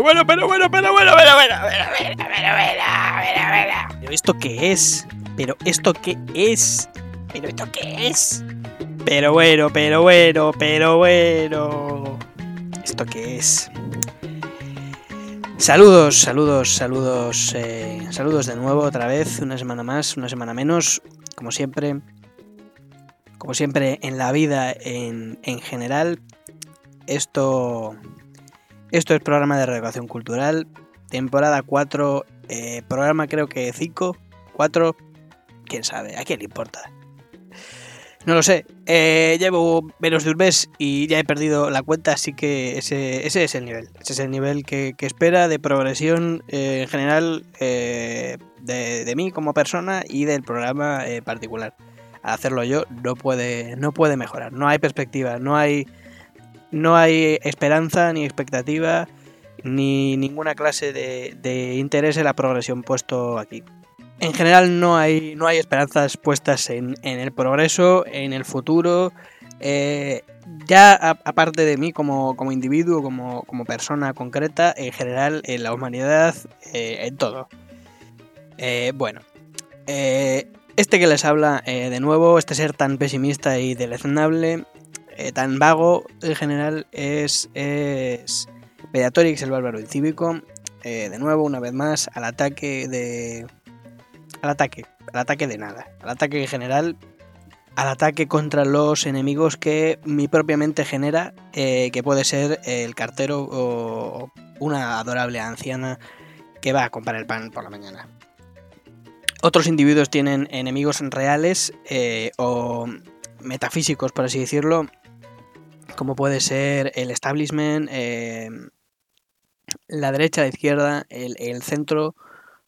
Pero bueno, pero bueno, pero bueno, pero bueno, pero bueno, pero bueno, pero bueno. Pero esto qué es? Pero esto qué es? Pero esto qué es? Pero bueno, pero bueno, pero bueno. ¿Esto qué es? Saludos, saludos, saludos, eh, saludos de nuevo otra vez, una semana más, una semana menos, como siempre, como siempre en la vida en, en general. Esto, esto es programa de reeducación cultural, temporada 4, eh, programa creo que 5, 4, quién sabe, a quién le importa. No lo sé. Eh, llevo menos de un mes y ya he perdido la cuenta, así que ese, ese es el nivel. Ese es el nivel que, que espera de progresión eh, en general de, de, mí como persona y del programa particular. Hacerlo yo no puede, no puede mejorar. No hay perspectiva, no hay, no hay esperanza ni expectativa ni ninguna clase de, interés en la progresión puesto aquí en general no hay, no hay esperanzas puestas en, el progreso, en el futuro. Eh, ya aparte de mí como, individuo, como, como, persona concreta, en general en la humanidad, eh, en todo. Eh, bueno, este que les habla de nuevo, este ser tan pesimista y deleznable, tan vago en general, es, es Mediatorix, el bárbaro incívico. de nuevo, una vez más, al ataque de al ataque, al ataque de nada, al ataque en general, al ataque contra los enemigos que mi propia mente genera, eh, que puede ser el cartero o una adorable anciana que va a comprar el pan por la mañana. Otros individuos tienen enemigos reales eh, o metafísicos, por así decirlo, como puede ser el establishment, eh, la derecha, la izquierda, el, centro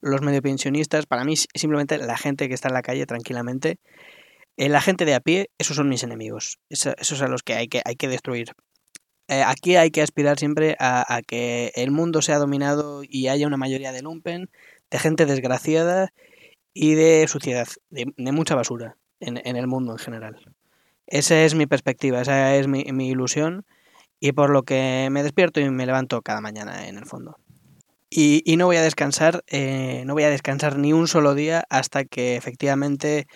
los medio pensionistas, para mí simplemente la gente que está en la calle tranquilamente. Eh, la gente de a pie, esos son mis enemigos. Esos, esos son los que hay que, hay que destruir. Eh, aquí hay que aspirar siempre a, a, que el mundo sea dominado y haya una mayoría de lumpen, de gente desgraciada y de suciedad, de, de mucha basura en, en, el mundo en general. Esa es mi perspectiva, esa es mi, ilusión y por lo que me despierto y me levanto cada mañana en el fondo. Y, y, no voy a descansar, eh, no voy a descansar ni un solo día hasta que efectivamente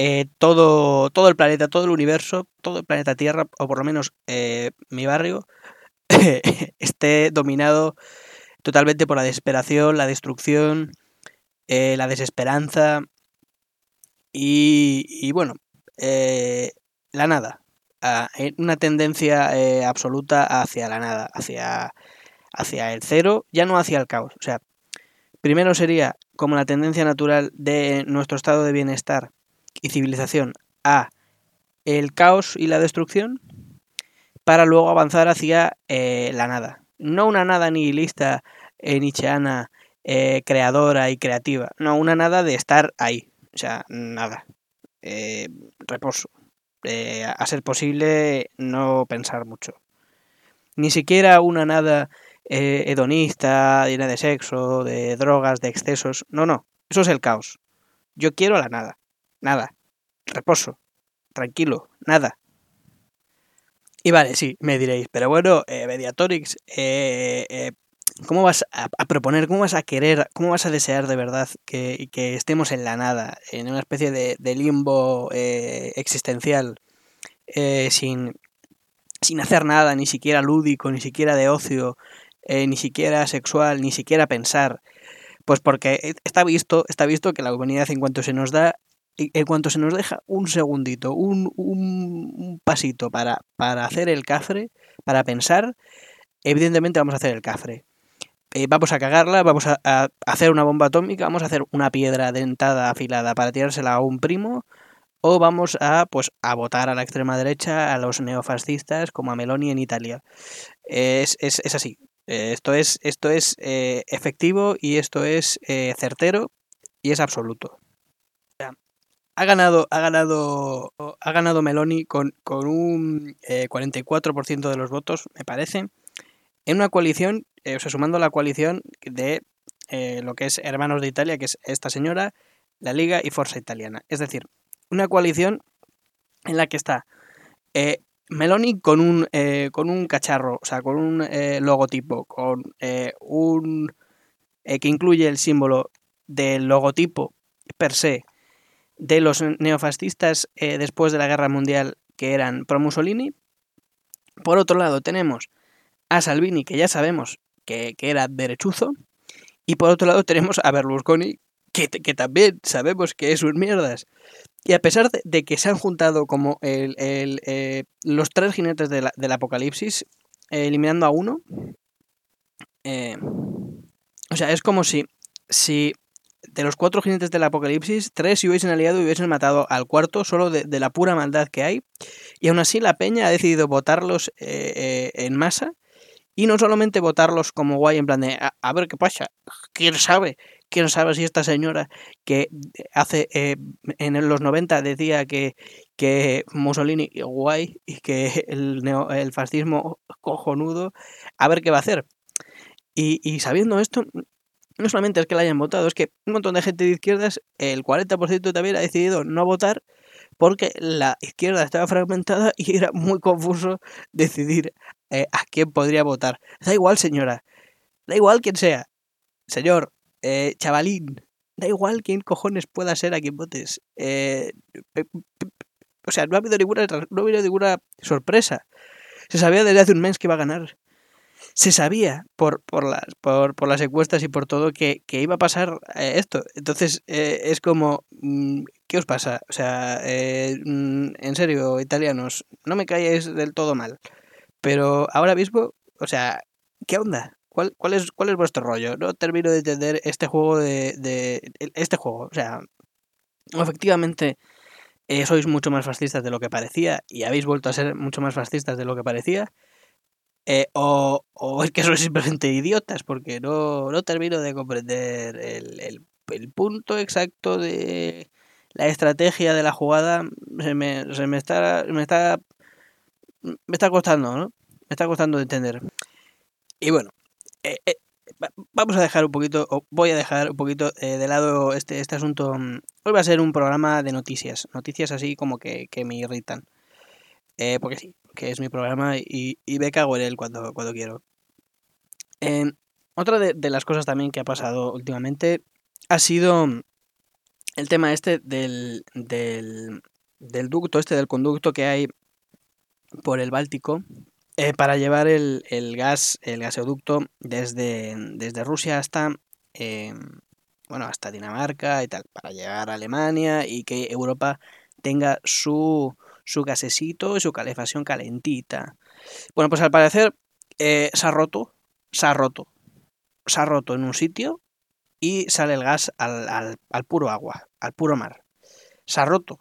eh, todo, todo el planeta, todo el universo, todo el planeta Tierra, o por lo menos eh, mi barrio, esté dominado totalmente por la desesperación, la destrucción, eh, la desesperanza y, y bueno, la nada. una tendencia absoluta hacia la nada, hacia hacia el cero, ya no hacia el caos. O sea, primero sería como la tendencia natural de nuestro estado de bienestar y civilización a el caos y la destrucción, para luego avanzar hacia eh, la nada. No una nada nihilista, eh, nietzscheana, eh, creadora y creativa. No, una nada de estar ahí. O sea, nada. Eh, reposo. Eh, a ser posible, no pensar mucho. Ni siquiera una nada eh, hedonista, llena de sexo, de drogas, de excesos. No, no, eso es el caos. Yo quiero la nada, nada, reposo, tranquilo, nada. Y vale, sí, me diréis, pero bueno, eh, eh, eh, ¿cómo vas a, proponer, cómo vas a querer, cómo vas a desear de verdad que, estemos en la nada, en una especie de, de limbo eh, existencial, eh, sin, sin hacer nada, ni siquiera lúdico, ni siquiera de ocio, eh, ni siquiera sexual, ni siquiera pensar. Pues porque está visto, está visto que la humanidad en cuanto se nos da, en cuanto se nos deja un segundito, un, un, un pasito para, para hacer el cafre, para pensar, evidentemente vamos a hacer el cafre. Eh, vamos a cagarla, vamos a, hacer una bomba atómica, vamos a hacer una piedra dentada afilada para tirársela a un primo, o vamos a pues a votar a la extrema derecha, a los neofascistas, como a Meloni en Italia. Es, es, es así. Eh, esto es, esto es eh, efectivo y esto es certero y es absoluto. Ha ganado, ha ganado, ha ganado Meloni con, con un 44% eh, de los votos, me parece, en una coalición, eh, o sea, sumando la coalición de eh, lo que es Hermanos de Italia, que es esta señora, la Liga y Forza Italiana. Es decir, una coalición en la que está Meloni con un, eh, con un cacharro, o sea, con un eh, logotipo, con un que incluye el símbolo del logotipo per se de los neofascistas después de la guerra mundial que eran pro Mussolini. Por otro lado tenemos a Salvini, que ya sabemos que, que era derechuzo. Y por otro lado tenemos a Berlusconi, que, que, también sabemos que es un mierdas. Y a pesar de, que se han juntado como el, eh, los tres jinetes del apocalipsis, eh, eliminando a uno, eh, o sea, es como si, si de los cuatro jinetes del apocalipsis, tres se hubiesen aliado y hubiesen matado al cuarto solo de, de la pura maldad que hay. Y aún así la peña ha decidido votarlos en masa. Y no solamente votarlos como guay en plan de a ver qué pasa, quién sabe, quién sabe si esta señora que hace eh, en los 90 decía que, que Mussolini guay y que el, fascismo cojonudo, a ver qué va a hacer. Y, y sabiendo esto, no solamente es que la hayan votado, es que un montón de gente de izquierdas, el 40% también ha decidido no votar porque la izquierda estaba fragmentada y era muy confuso decidir eh, a quién podría votar. Da igual, señora, da igual quien sea. Señor, eh, chavalín, da igual quién cojones pueda ser a quien votes. Eh, o sea, no ha habido ninguna, no ha habido ninguna sorpresa. Se sabía desde hace un mes que iba a ganar. Se sabía por, por, las, por, por las encuestas y por todo que, que iba a pasar eh, esto. Entonces es como, mm, ¿qué os pasa? O sea, mm, en serio, italianos, no me calléis del todo mal. Pero ahora mismo, o sea, ¿qué onda? ¿Cuál, cuál, es, ¿Cuál es vuestro rollo? No termino de entender este juego de. de este juego. O sea, efectivamente eh, sois mucho más fascistas de lo que parecía y habéis vuelto a ser mucho más fascistas de lo que parecía. Eh, o, o, es que sois simplemente idiotas, porque no, no termino de comprender el, el, el, punto exacto de la estrategia de la jugada. Se me, se me está. Me está. Me está costando, ¿no? Me está costando de entender. Y bueno, eh, eh, vamos a dejar un poquito, o voy a dejar un poquito eh, de lado este, este asunto. Mm, hoy va a ser un programa de noticias, noticias así como que, que me irritan. porque sí, que es mi programa y, y me cago en él cuando, cuando quiero. otra de, de, las cosas también que ha pasado últimamente ha sido el tema este del, del, del ducto, este del conducto que hay por el Báltico, eh, para llevar el, el, gas, el gasoducto desde, desde Rusia hasta, eh, bueno, hasta Dinamarca y tal, para llegar a Alemania y que Europa tenga su, su gasecito y su calefacción calentita. Bueno, pues al parecer eh, se ha roto, se ha roto, se ha roto en un sitio y sale el gas al, al, al puro agua, al puro mar. Se ha roto.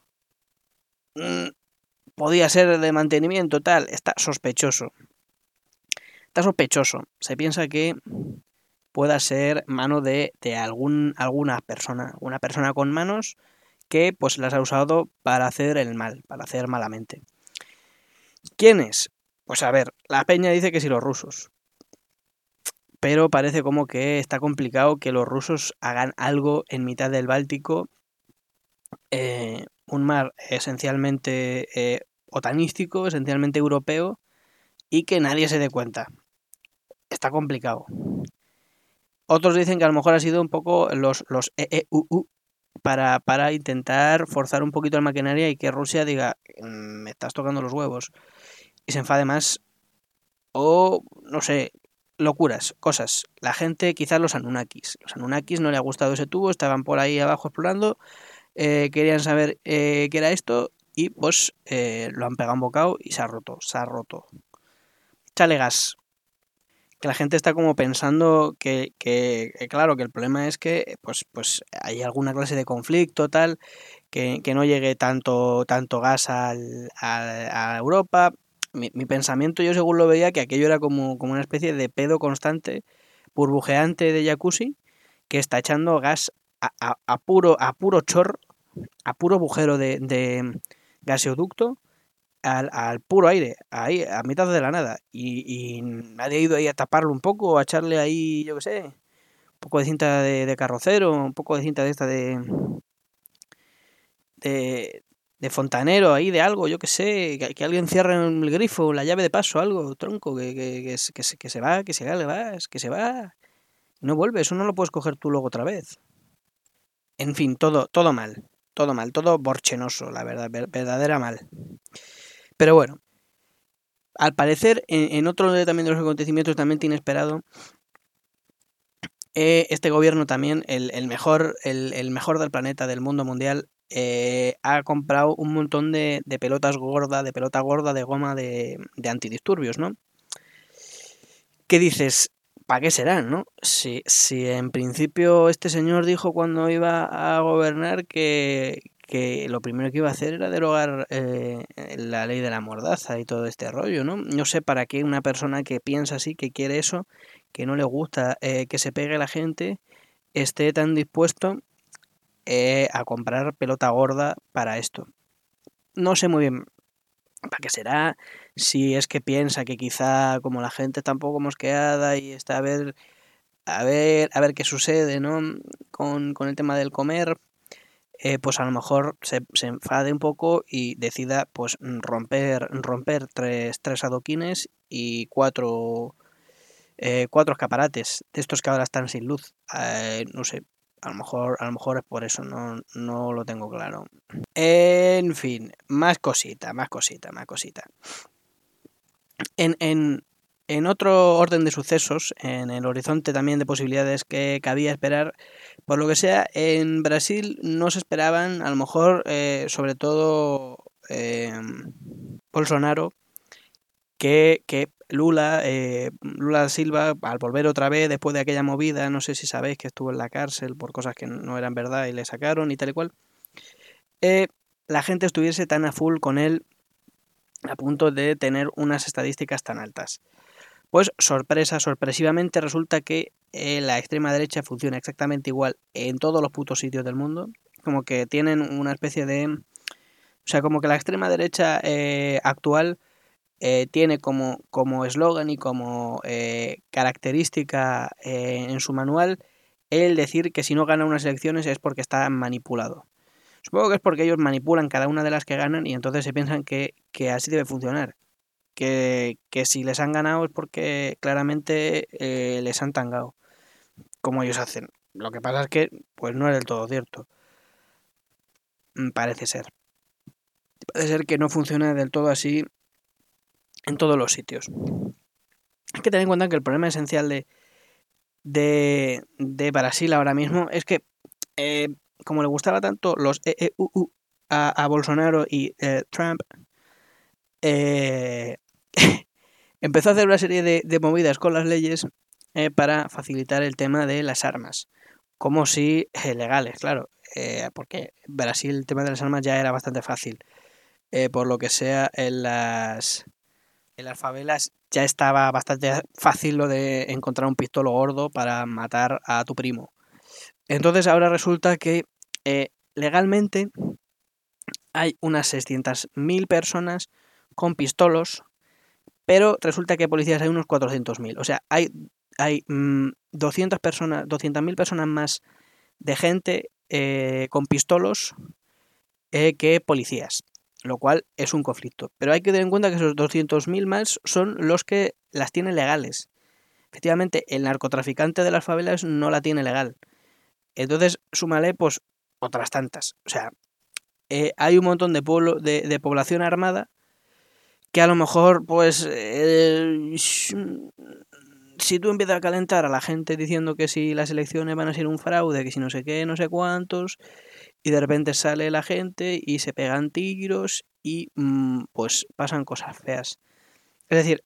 Podía ser de mantenimiento, tal, está sospechoso. Está sospechoso. Se piensa que pueda ser mano de, de algún, alguna persona, una persona con manos que pues las ha usado para hacer el mal, para hacer malamente. ¿Quién es? Pues a ver, la peña dice que si los rusos. Pero parece como que está complicado que los rusos hagan algo en mitad del Báltico eh, un mar esencialmente eh, otanístico, esencialmente europeo, y que nadie se dé cuenta. Está complicado. Otros dicen que a lo mejor ha sido un poco los, los EEUU para, para intentar forzar un poquito la maquinaria y que Rusia diga, mm, me estás tocando los huevos, y se enfade más. O, no sé, locuras, cosas. La gente, quizás los Anunnakis. Los Anunnakis no le ha gustado ese tubo, estaban por ahí abajo explorando eh, querían saber eh, qué era esto y pues eh, lo han pegado un bocado y se ha roto, se ha roto. Chale gas. Que la gente está como pensando que, que, claro, que el problema es que pues, pues hay alguna clase de conflicto tal, que, que no llegue tanto, tanto gas al, a, a Europa. Mi, mi, pensamiento yo según lo veía que aquello era como, como una especie de pedo constante, burbujeante de jacuzzi, que está echando gas a, a, a puro, a puro chor a puro agujero de, de gaseoducto al, al, puro aire, ahí, a mitad de la nada. Y, nadie ha ido ahí a taparlo un poco, a echarle ahí, yo qué sé, un poco de cinta de, carrocero, un poco de cinta de esta de, de, fontanero ahí, de algo, yo que sé, que, alguien cierre el grifo, la llave de paso, algo, tronco, que, que, que, se, que se va, que se va, que se va. No vuelve, eso no lo puedes coger tú luego otra vez. En fin, todo, todo mal, todo mal, todo borchenoso, la verdad, verdadera mal. Pero bueno, al parecer, en, otro también de los acontecimientos también inesperado, eh, este gobierno también, el, mejor, el, mejor del planeta, del mundo mundial, eh, ha comprado un montón de, pelotas gordas, de pelota gorda, de goma de, antidisturbios, ¿no? ¿Qué dices? ¿Para qué serán, no? Si, si en principio este señor dijo cuando iba a gobernar que, que lo primero que iba a hacer era derogar eh, la ley de la mordaza y todo este rollo, ¿no? No sé para qué una persona que piensa así, que quiere eso, que no le gusta eh, que se pegue la gente, esté tan dispuesto eh, a comprar pelota gorda para esto. No sé muy bien para qué será, si es que piensa que quizá como la gente está un poco mosqueada y está a ver a ver a ver qué sucede, ¿no? Con, con el tema del comer, eh, pues a lo mejor se, enfade un poco y decida pues romper, romper tres, tres adoquines y cuatro, eh, cuatro escaparates de estos que ahora están sin luz. Eh, no sé, a lo mejor, a lo mejor es por eso, no, no lo tengo claro. En fin, más cosita, más cosita, más cosita. En, en, en otro orden de sucesos, en el horizonte también de posibilidades que cabía esperar, por lo que sea, en Brasil no se esperaban, a lo mejor, eh, sobre todo eh, Bolsonaro, que, que Lula, eh, Lula Silva, al volver otra vez después de aquella movida, no sé si sabéis que estuvo en la cárcel por cosas que no eran verdad y le sacaron y tal y cual, la gente estuviese tan a full con él a punto de tener unas estadísticas tan altas. Pues sorpresa, sorpresivamente resulta que eh, la extrema derecha funciona exactamente igual en todos los putos sitios del mundo. Como que tienen una especie de... O sea, como que la extrema derecha eh, actual eh, tiene como eslogan y como característica en su manual el decir que si no gana unas elecciones es porque está manipulado. Supongo que es porque ellos manipulan cada una de las que ganan y entonces se piensan que, que así debe funcionar que, si les han ganado es porque claramente eh, les han tangado, como ellos hacen. Lo que pasa es que pues no es del todo cierto. Mm, parece ser. Parece ser que no funciona del todo así en todos los sitios. Hay que tener en cuenta que el problema esencial de, de, de Brasil ahora mismo es que, eh, como le gustaba tanto los EEUU a, a Bolsonaro y eh, Trump, eh, empezó a hacer una serie de, movidas con las leyes para facilitar el tema de las armas, como si legales, claro, porque Brasil el tema de las armas ya era bastante fácil, por lo que sea en las en las favelas ya estaba bastante fácil lo de encontrar un pistolo gordo para matar a tu primo. Entonces ahora resulta que legalmente hay unas 600.000 personas con pistolos pero resulta que policías hay unos 400.000. O sea, hay, hay 200 mm, personas, 200.000 personas más de gente eh, con pistolos eh, que policías, lo cual es un conflicto. Pero hay que tener en cuenta que esos 200.000 más son los que las tienen legales. Efectivamente, el narcotraficante de las favelas no la tiene legal. Entonces, súmale, pues, otras tantas. O sea, eh, hay un montón de, pueblo, de población armada que a lo mejor, pues, eh, si tú empiezas a calentar a la gente diciendo que si las elecciones van a ser un fraude, que si no sé qué, no sé cuántos, y de repente sale la gente y se pegan tiros y mm, pues pasan cosas feas. Es decir,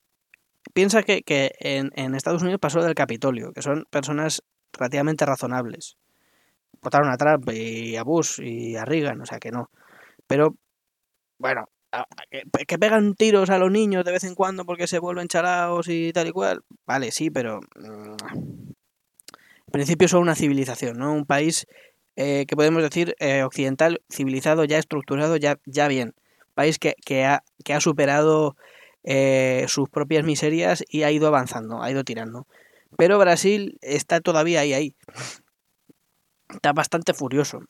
piensa que, que en, Estados Unidos pasó del Capitolio, que son personas relativamente razonables. Votaron a Trump y a Bush y a Reagan, o sea que no. Pero, bueno, que, pegan tiros a los niños de vez en cuando porque se vuelven chalados y tal y cual. Vale, sí, pero. Mm, en principio son una civilización, ¿no? Un país eh, que podemos decir eh, occidental, civilizado, ya estructurado, ya, ya bien. País que, que, ha, que ha superado eh, sus propias miserias y ha ido avanzando, ha ido tirando. Pero Brasil está todavía ahí, ahí. Está bastante furioso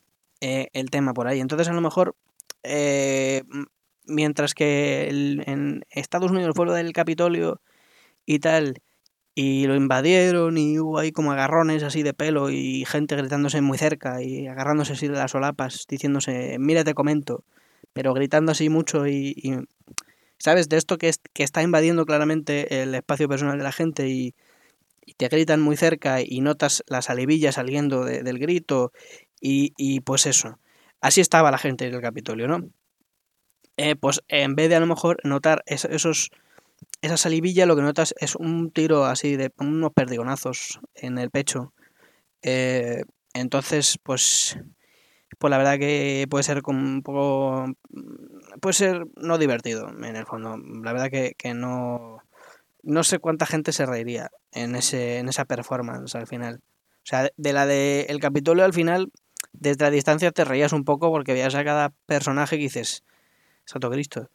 el tema por ahí. Entonces, a lo mejor mientras que en Estados Unidos, el pueblo del Capitolio y tal, y lo invadieron y hubo ahí como agarrones así de pelo y gente gritándose muy cerca y agarrándose así de las solapas, diciéndose, mira te comento, pero gritando así mucho y, ¿sabes? De esto que, que está invadiendo claramente el espacio personal de la gente y, te gritan muy cerca y notas la salivilla saliendo del grito y, y, pues eso. Así estaba la gente en el Capitolio, ¿no? Eh, pues en vez de a lo mejor notar esos esa salivilla lo que notas es un tiro así de unos perdigonazos en el pecho. Eh, entonces, pues, pues la verdad que puede ser un poco, puede ser no divertido en el fondo. La verdad que, que no, no sé cuánta gente se reiría en ese, en esa performance al final. O sea, de la de el Capitolio al final, desde la distancia te reías un poco porque veías a cada personaje que dices, Santo Cristo.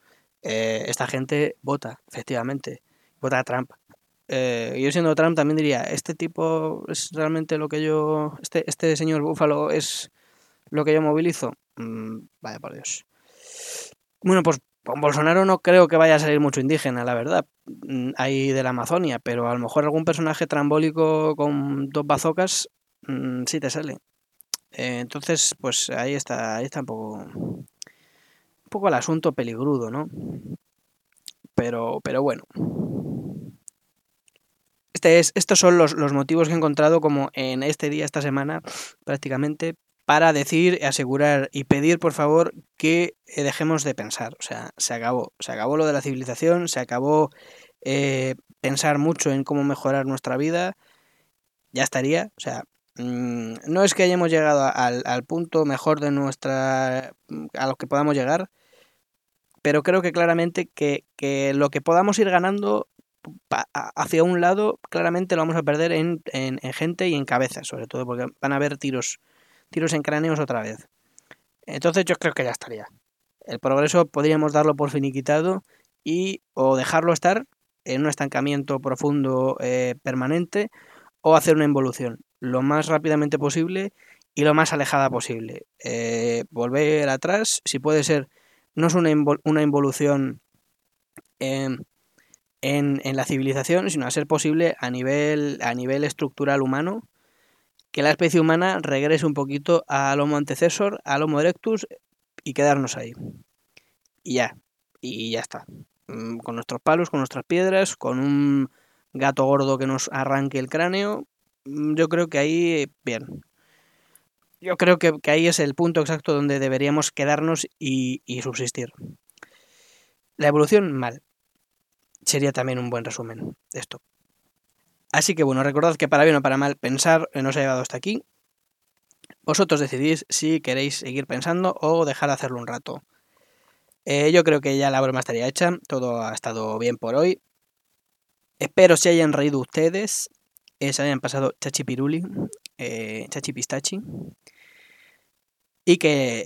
Eh, esta gente vota, efectivamente, vota a Trump. Eh, yo siendo Trump también diría, este tipo es realmente lo que yo, este, este señor Búfalo es lo que yo movilizo. Mm, vaya por Dios. Bueno, pues con Bolsonaro no creo que vaya a salir mucho indígena, la verdad. Mm, hay de la Amazonia, pero a lo mejor algún personaje trambólico con dos bazocas mm, sí te sale. Eh, entonces, pues ahí está, ahí está un poco un poco el asunto peligrudo, ¿no? Pero, pero bueno. Este es, estos son los, motivos que he encontrado como en este día, esta semana, prácticamente, para decir, asegurar y pedir, por favor, que eh, dejemos de pensar. O sea, se acabó. Se acabó lo de la civilización, se acabó eh, pensar mucho en cómo mejorar nuestra vida. Ya estaría. O sea, mm, no es que hayamos llegado al, al punto mejor de nuestra. a lo que podamos llegar, pero creo que claramente que, lo que podamos ir ganando hacia un lado, claramente lo vamos a perder en, gente y en cabezas, sobre todo, porque van a haber tiros, tiros en cráneos otra vez. Entonces yo creo que ya estaría. El progreso podríamos darlo por finiquitado y o dejarlo estar en un estancamiento profundo eh, permanente o hacer una involución lo más rápidamente posible y lo más alejada posible. Eh, volver atrás, si puede ser no es una, una involución en, la civilización, sino a ser posible a nivel, a nivel estructural humano, que la especie humana regrese un poquito al Homo antecesor, al Homo erectus y quedarnos ahí. Y ya, y ya está. Mm, con nuestros palos, con nuestras piedras, con un gato gordo que nos arranque el cráneo, mm, yo creo que ahí, bien, yo creo que, ahí es el punto exacto donde deberíamos quedarnos y, subsistir. La evolución, mal. Sería también un buen resumen de esto. Así que bueno, recordad que para bien o para mal pensar nos ha llevado hasta aquí. Vosotros decidís si queréis seguir pensando o dejar de hacerlo un rato. Eh, yo creo que ya la broma estaría hecha. Todo ha estado bien por hoy. Espero se hayan reído ustedes. Eh, se hayan pasado chachipiruli, eh, chachipistachi. Y que